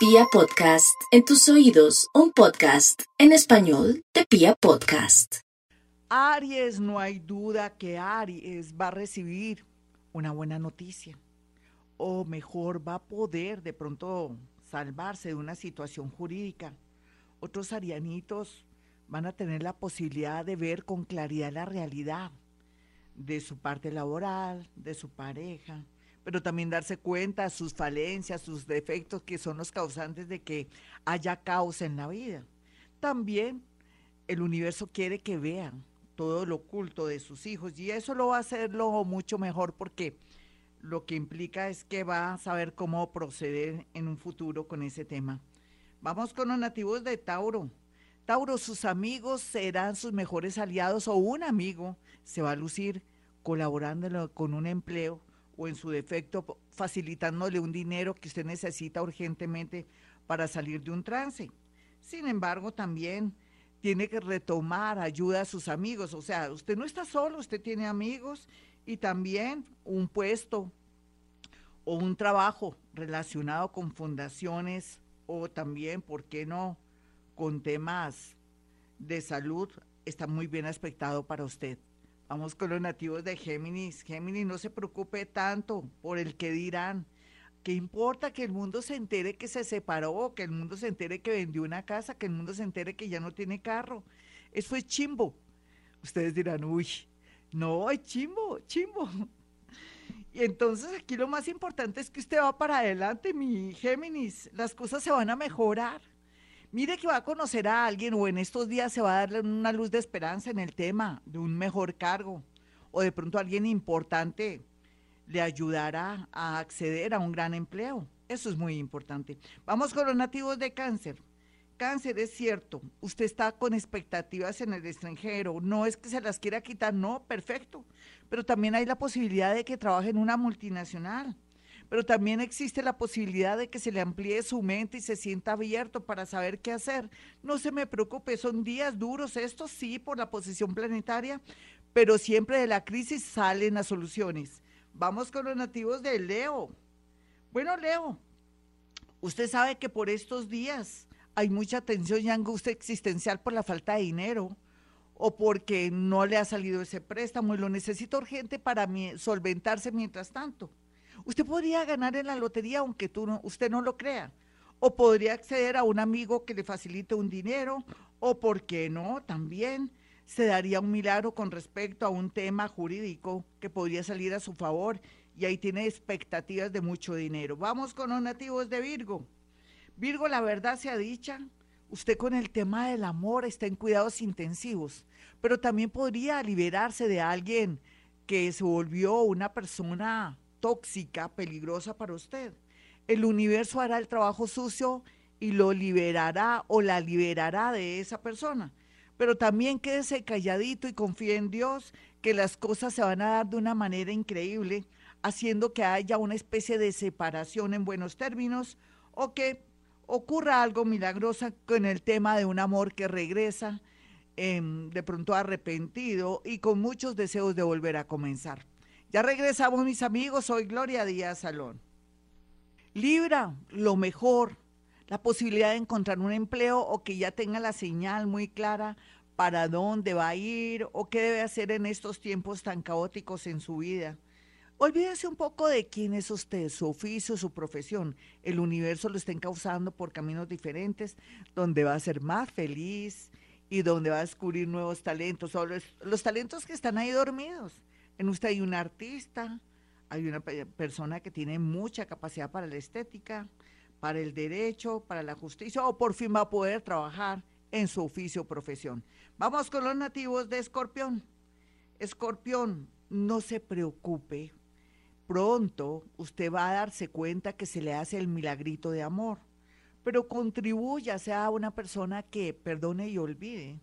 Pia Podcast, en tus oídos, un podcast en español de Pia Podcast. Aries, no hay duda que Aries va a recibir una buena noticia. O mejor, va a poder de pronto salvarse de una situación jurídica. Otros arianitos van a tener la posibilidad de ver con claridad la realidad de su parte laboral, de su pareja, pero también darse cuenta sus falencias, sus defectos, que son los causantes de que haya caos en la vida. También el universo quiere que vean todo lo oculto de sus hijos y eso lo va a hacerlo mucho mejor porque lo que implica es que va a saber cómo proceder en un futuro con ese tema. Vamos con los nativos de Tauro. Tauro, sus amigos serán sus mejores aliados o un amigo se va a lucir colaborando con un empleo o en su defecto facilitándole un dinero que usted necesita urgentemente para salir de un trance. Sin embargo, también tiene que retomar ayuda a sus amigos. O sea, usted no está solo, usted tiene amigos y también un puesto o un trabajo relacionado con fundaciones o también, ¿por qué no?, con temas de salud está muy bien aspectado para usted. Vamos con los nativos de Géminis. Géminis, no se preocupe tanto por el que dirán. ¿Qué importa que el mundo se entere que se separó, que el mundo se entere que vendió una casa, que el mundo se entere que ya no tiene carro? Eso es chimbo. Ustedes dirán, uy, no, es chimbo, chimbo. Y entonces aquí lo más importante es que usted va para adelante, mi Géminis. Las cosas se van a mejorar. Mire que va a conocer a alguien o en estos días se va a darle una luz de esperanza en el tema de un mejor cargo o de pronto alguien importante le ayudará a acceder a un gran empleo. Eso es muy importante. Vamos con los nativos de cáncer. Cáncer, es cierto, usted está con expectativas en el extranjero, no es que se las quiera quitar, no, perfecto, pero también hay la posibilidad de que trabaje en una multinacional pero también existe la posibilidad de que se le amplíe su mente y se sienta abierto para saber qué hacer. No se me preocupe, son días duros estos, sí, por la posición planetaria, pero siempre de la crisis salen las soluciones. Vamos con los nativos de Leo. Bueno, Leo, usted sabe que por estos días hay mucha tensión y angustia existencial por la falta de dinero o porque no le ha salido ese préstamo y lo necesita urgente para solventarse mientras tanto. Usted podría ganar en la lotería aunque tú usted no lo crea. O podría acceder a un amigo que le facilite un dinero. O, ¿por qué no? También se daría un milagro con respecto a un tema jurídico que podría salir a su favor. Y ahí tiene expectativas de mucho dinero. Vamos con los nativos de Virgo. Virgo, la verdad sea dicha, usted con el tema del amor está en cuidados intensivos, pero también podría liberarse de alguien que se volvió una persona tóxica, peligrosa para usted. El universo hará el trabajo sucio y lo liberará o la liberará de esa persona. Pero también quédese calladito y confíe en Dios que las cosas se van a dar de una manera increíble, haciendo que haya una especie de separación en buenos términos o que ocurra algo milagroso con el tema de un amor que regresa, em, de pronto arrepentido y con muchos deseos de volver a comenzar. Ya regresamos, mis amigos. Soy Gloria Díaz Salón. Libra, lo mejor, la posibilidad de encontrar un empleo o que ya tenga la señal muy clara para dónde va a ir o qué debe hacer en estos tiempos tan caóticos en su vida. Olvídese un poco de quién es usted, su oficio, su profesión. El universo lo está encauzando por caminos diferentes, donde va a ser más feliz y donde va a descubrir nuevos talentos, o los talentos que están ahí dormidos en usted hay un artista, hay una persona que tiene mucha capacidad para la estética, para el derecho, para la justicia, o por fin va a poder trabajar en su oficio o profesión. Vamos con los nativos de Escorpión. Escorpión, no se preocupe. Pronto usted va a darse cuenta que se le hace el milagrito de amor, pero contribuya, sea una persona que perdone y olvide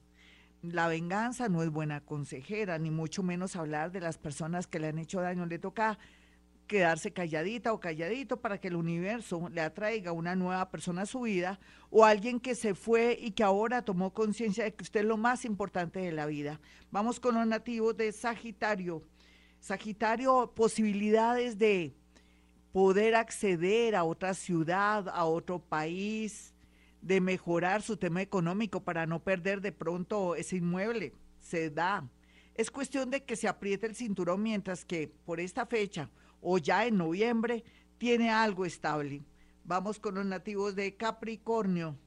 la venganza no es buena consejera, ni mucho menos hablar de las personas que le han hecho daño. Le toca quedarse calladita o calladito para que el universo le atraiga una nueva persona a su vida o alguien que se fue y que ahora tomó conciencia de que usted es lo más importante de la vida. Vamos con los nativos de Sagitario. Sagitario, posibilidades de poder acceder a otra ciudad, a otro país, de mejorar su tema económico para no perder de pronto ese inmueble. Se da. Es cuestión de que se apriete el cinturón mientras que por esta fecha o ya en noviembre tiene algo estable. Vamos con los nativos de Capricornio.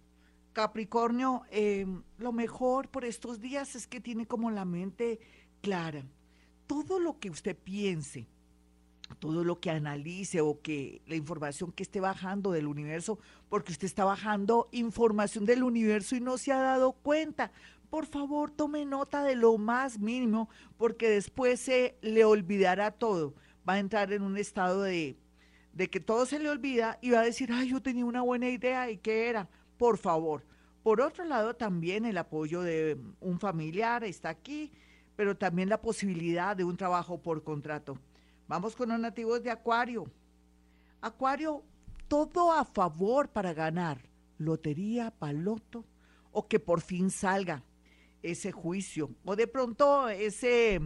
Capricornio, eh, lo mejor por estos días es que tiene como la mente clara. Todo lo que usted piense, todo lo que analice o que la información que esté bajando del universo, porque usted está bajando información del universo y no se ha dado cuenta. Por favor, tome nota de lo más mínimo, porque después se le olvidará todo. Va a entrar en un estado de, de que todo se le olvida y va a decir, ay, yo tenía una buena idea y qué era. Por favor. Por otro lado, también el apoyo de un familiar está aquí, pero también la posibilidad de un trabajo por contrato Vamos con los nativos de Acuario. Acuario, todo a favor para ganar. Lotería, paloto, o que por fin salga ese juicio, o de pronto ese,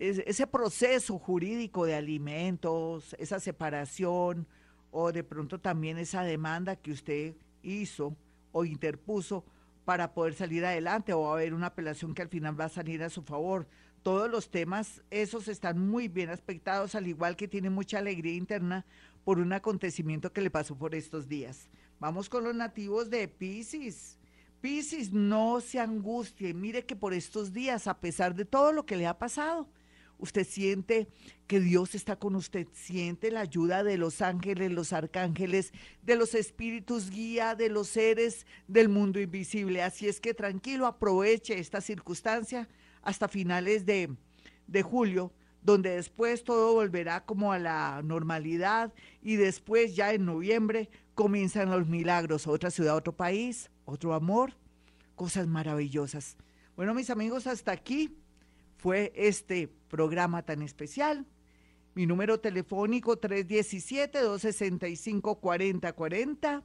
ese proceso jurídico de alimentos, esa separación, o de pronto también esa demanda que usted hizo o interpuso para poder salir adelante, o va a haber una apelación que al final va a salir a su favor todos los temas, esos están muy bien aspectados, al igual que tiene mucha alegría interna por un acontecimiento que le pasó por estos días. Vamos con los nativos de Pisces. Pisces, no se angustie, mire que por estos días, a pesar de todo lo que le ha pasado, usted siente que Dios está con usted, siente la ayuda de los ángeles, los arcángeles, de los espíritus guía, de los seres del mundo invisible. Así es que tranquilo, aproveche esta circunstancia hasta finales de, julio, donde después todo volverá como a la normalidad y después ya en noviembre comienzan los milagros, otra ciudad, otro país, otro amor, cosas maravillosas. Bueno, mis amigos, hasta aquí fue este programa tan especial. Mi número telefónico 317-265-4040